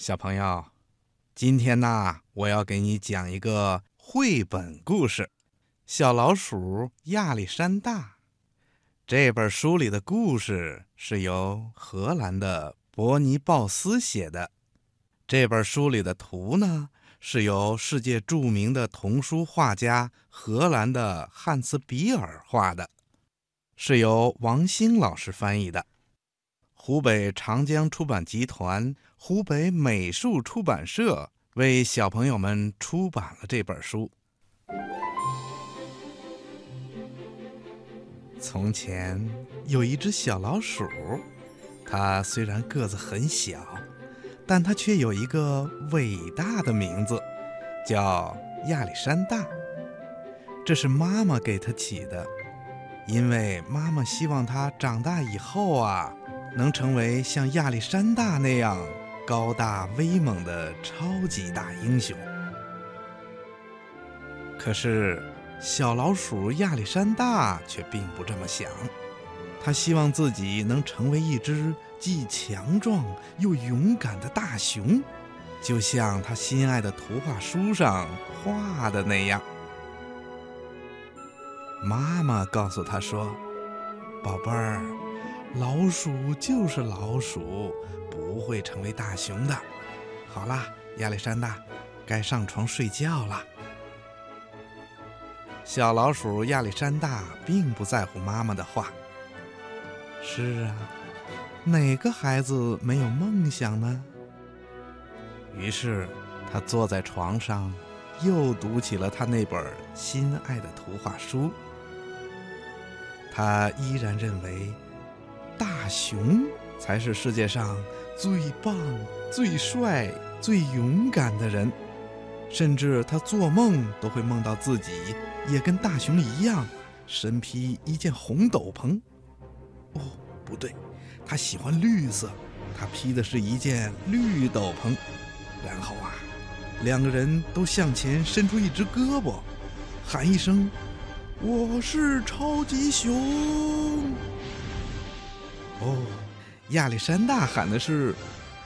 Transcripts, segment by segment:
小朋友，今天呢，我要给你讲一个绘本故事《小老鼠亚历山大》。这本书里的故事是由荷兰的伯尼鲍斯写的。这本书里的图呢，是由世界著名的童书画家荷兰的汉斯比尔画的，是由王兴老师翻译的。湖北长江出版集团、湖北美术出版社为小朋友们出版了这本书。从前有一只小老鼠，它虽然个子很小，但它却有一个伟大的名字，叫亚历山大。这是妈妈给它起的，因为妈妈希望它长大以后啊。能成为像亚历山大那样高大威猛的超级大英雄。可是，小老鼠亚历山大却并不这么想。他希望自己能成为一只既强壮又勇敢的大熊，就像他心爱的图画书上画的那样。妈妈告诉他说：“宝贝儿。”老鼠就是老鼠，不会成为大熊的。好啦，亚历山大，该上床睡觉了。小老鼠亚历山大并不在乎妈妈的话。是啊，哪个孩子没有梦想呢？于是，他坐在床上，又读起了他那本心爱的图画书。他依然认为。大熊才是世界上最棒、最帅、最勇敢的人，甚至他做梦都会梦到自己也跟大熊一样，身披一件红斗篷。哦，不对，他喜欢绿色，他披的是一件绿斗篷。然后啊，两个人都向前伸出一只胳膊，喊一声：“我是超级熊。”哦，亚历山大喊的是：“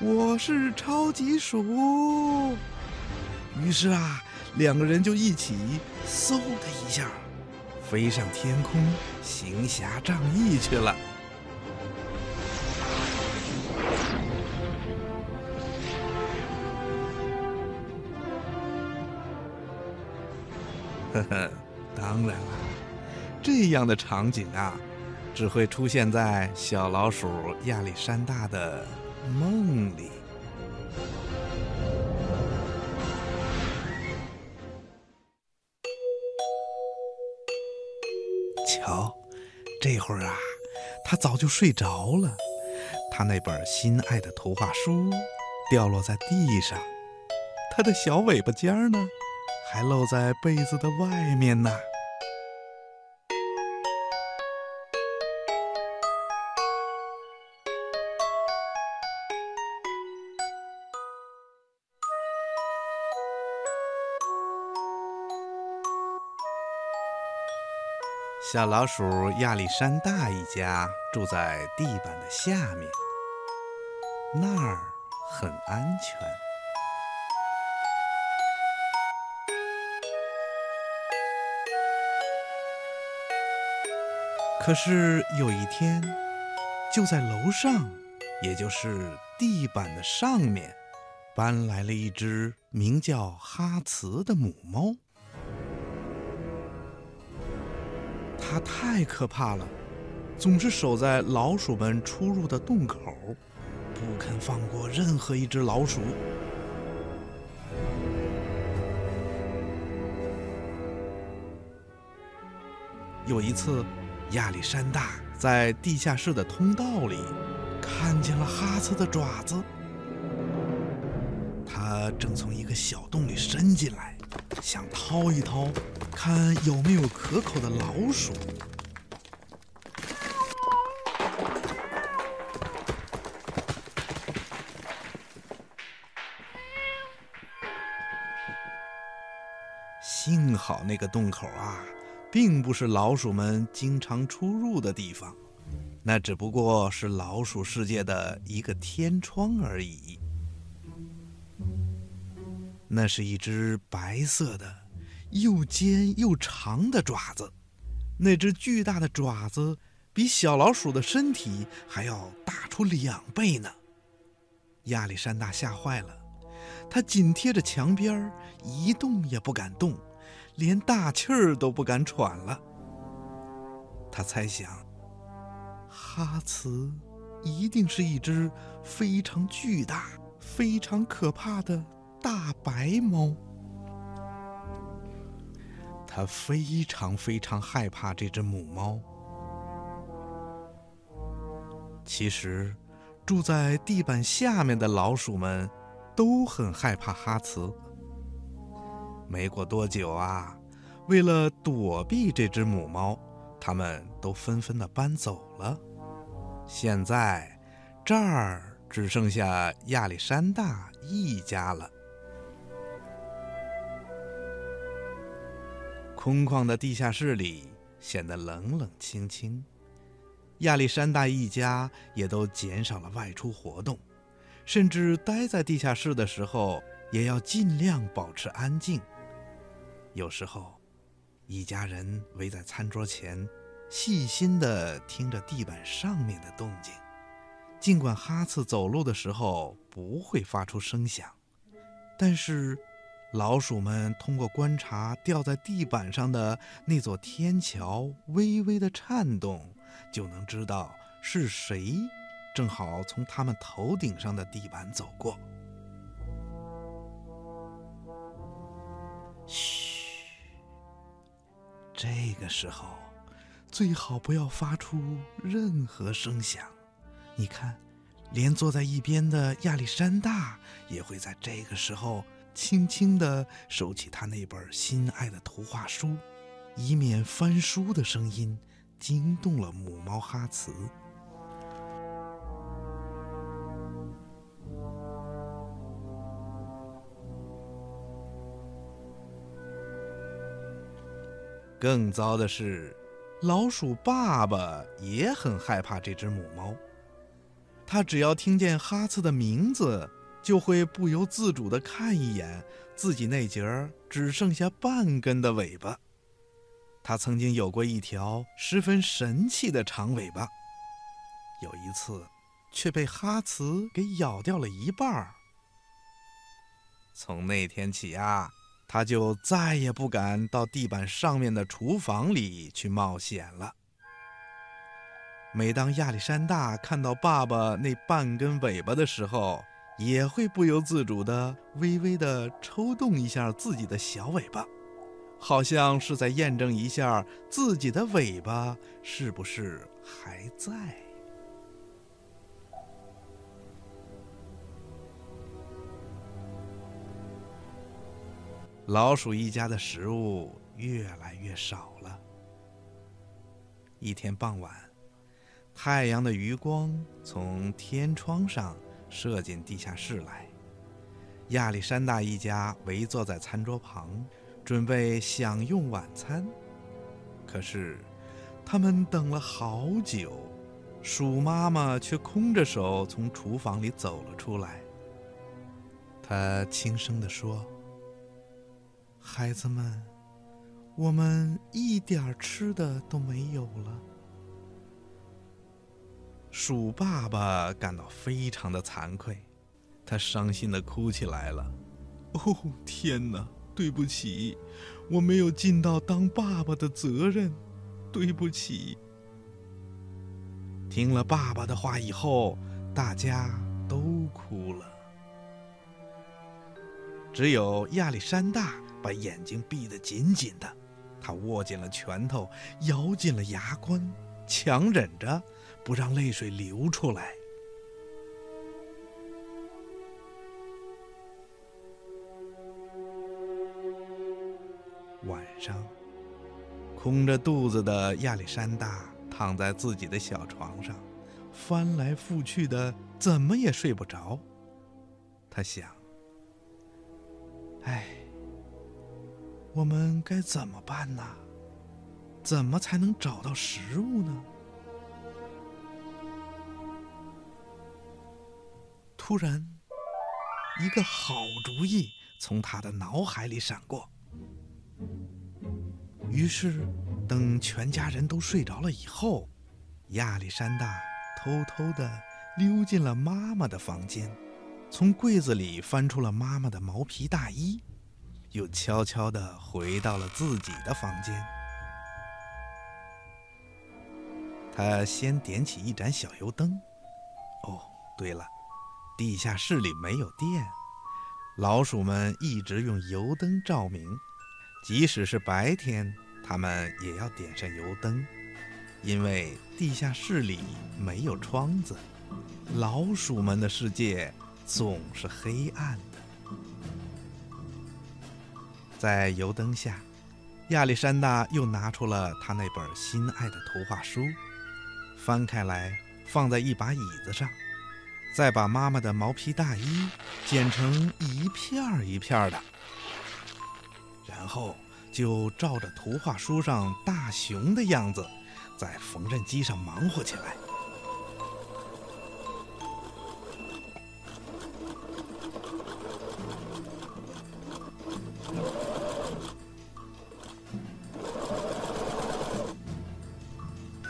我是超级鼠。”于是啊，两个人就一起嗖的一下飞上天空，行侠仗义去了。呵呵，当然了，这样的场景啊。只会出现在小老鼠亚历山大的梦里。瞧，这会儿啊，他早就睡着了。他那本心爱的图画书掉落在地上，他的小尾巴尖儿呢，还露在被子的外面呢。小老鼠亚历山大一家住在地板的下面，那儿很安全。可是有一天，就在楼上，也就是地板的上面，搬来了一只名叫哈茨的母猫。它太可怕了，总是守在老鼠们出入的洞口，不肯放过任何一只老鼠。有一次，亚历山大在地下室的通道里看见了哈茨的爪子，它正从一个小洞里伸进来。想掏一掏，看有没有可口的老鼠。幸好那个洞口啊，并不是老鼠们经常出入的地方，那只不过是老鼠世界的一个天窗而已。那是一只白色的、又尖又长的爪子。那只巨大的爪子比小老鼠的身体还要大出两倍呢。亚历山大吓坏了，他紧贴着墙边一动也不敢动，连大气儿都不敢喘了。他猜想，哈茨一定是一只非常巨大、非常可怕的大白猫。他非常非常害怕这只母猫。其实，住在地板下面的老鼠们都很害怕哈茨。没过多久啊，为了躲避这只母猫，他们都纷纷的搬走了。现在，这儿只剩下亚历山大一家了。空旷的地下室里显得冷冷清清，亚历山大一家也都减少了外出活动，甚至待在地下室的时候也要尽量保持安静。有时候，一家人围在餐桌前，细心地听着地板上面的动静，尽管哈茨走路的时候不会发出声响，但是。老鼠们通过观察掉在地板上的那座天桥微微的颤动，就能知道是谁正好从他们头顶上的地板走过。嘘，这个时候最好不要发出任何声响。你看，连坐在一边的亚历山大也会在这个时候。轻轻地收起他那本心爱的图画书，以免翻书的声音惊动了母猫哈茨。更糟的是，老鼠爸爸也很害怕这只母猫。他只要听见哈茨的名字。就会不由自主地看一眼自己那截只剩下半根的尾巴。他曾经有过一条十分神气的长尾巴，有一次却被哈茨给咬掉了一半儿。从那天起啊，他就再也不敢到地板上面的厨房里去冒险了。每当亚历山大看到爸爸那半根尾巴的时候，也会不由自主地微微地抽动一下自己的小尾巴，好像是在验证一下自己的尾巴是不是还在。老鼠一家的食物越来越少了。一天傍晚，太阳的余光从天窗上。射进地下室来，亚历山大一家围坐在餐桌旁，准备享用晚餐。可是，他们等了好久，鼠妈妈却空着手从厨房里走了出来。她轻声地说：“孩子们，我们一点吃的都没有了。”鼠爸爸感到非常的惭愧，他伤心的哭起来了。哦，天哪！对不起，我没有尽到当爸爸的责任，对不起。听了爸爸的话以后，大家都哭了，只有亚历山大把眼睛闭得紧紧的，他握紧了拳头，咬紧了牙关，强忍着。不让泪水流出来。晚上，空着肚子的亚历山大躺在自己的小床上，翻来覆去的，怎么也睡不着。他想：“哎，我们该怎么办呢？怎么才能找到食物呢？”突然，一个好主意从他的脑海里闪过。于是，等全家人都睡着了以后，亚历山大偷偷的溜进了妈妈的房间，从柜子里翻出了妈妈的毛皮大衣，又悄悄的回到了自己的房间。他先点起一盏小油灯。哦，对了，地下室里没有电，老鼠们一直用油灯照明。即使是白天，他们也要点上油灯，因为地下室里没有窗子，老鼠们的世界总是黑暗的。在油灯下，亚历山大又拿出了他那本心爱的图画书，翻开来放在一把椅子上，再把妈妈的毛皮大衣剪成一片儿一片儿的。然后就照着图画书上大熊的样子，在缝纫机上忙活起来。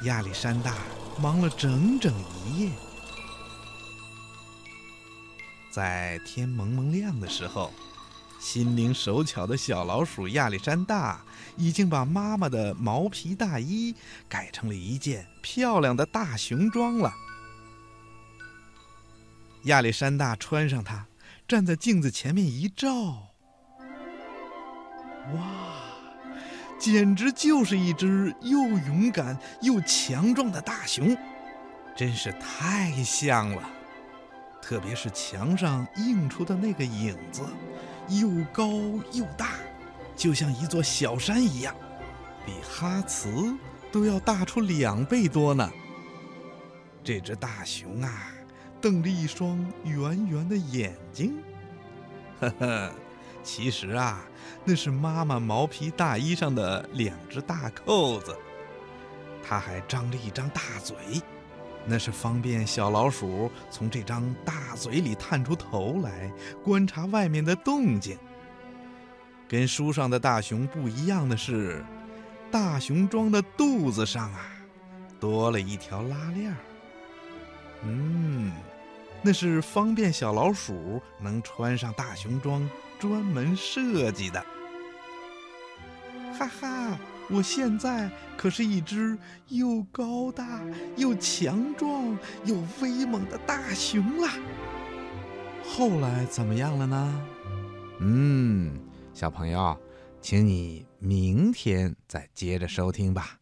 亚历山大忙了整整一夜，在天蒙蒙亮的时候。心灵手巧的小老鼠亚历山大已经把妈妈的毛皮大衣改成了一件漂亮的大熊装了。亚历山大穿上它，站在镜子前面一照，哇，简直就是一只又勇敢又强壮的大熊，真是太像了。特别是墙上映出的那个影子。又高又大，就像一座小山一样，比哈茨都要大出两倍多呢。这只大熊啊，瞪着一双圆圆的眼睛，呵呵，其实啊，那是妈妈毛皮大衣上的两只大扣子。它还张着一张大嘴，那是方便小老鼠从这张大嘴里探出头来观察外面的动静。跟书上的大熊不一样的是，大熊装的肚子上啊，多了一条拉链儿。嗯，那是方便小老鼠能穿上大熊装专门设计的。哈哈，我现在可是一只又高大又强壮又威猛的大熊啦！后来怎么样了呢？嗯。小朋友，请你明天再接着收听吧。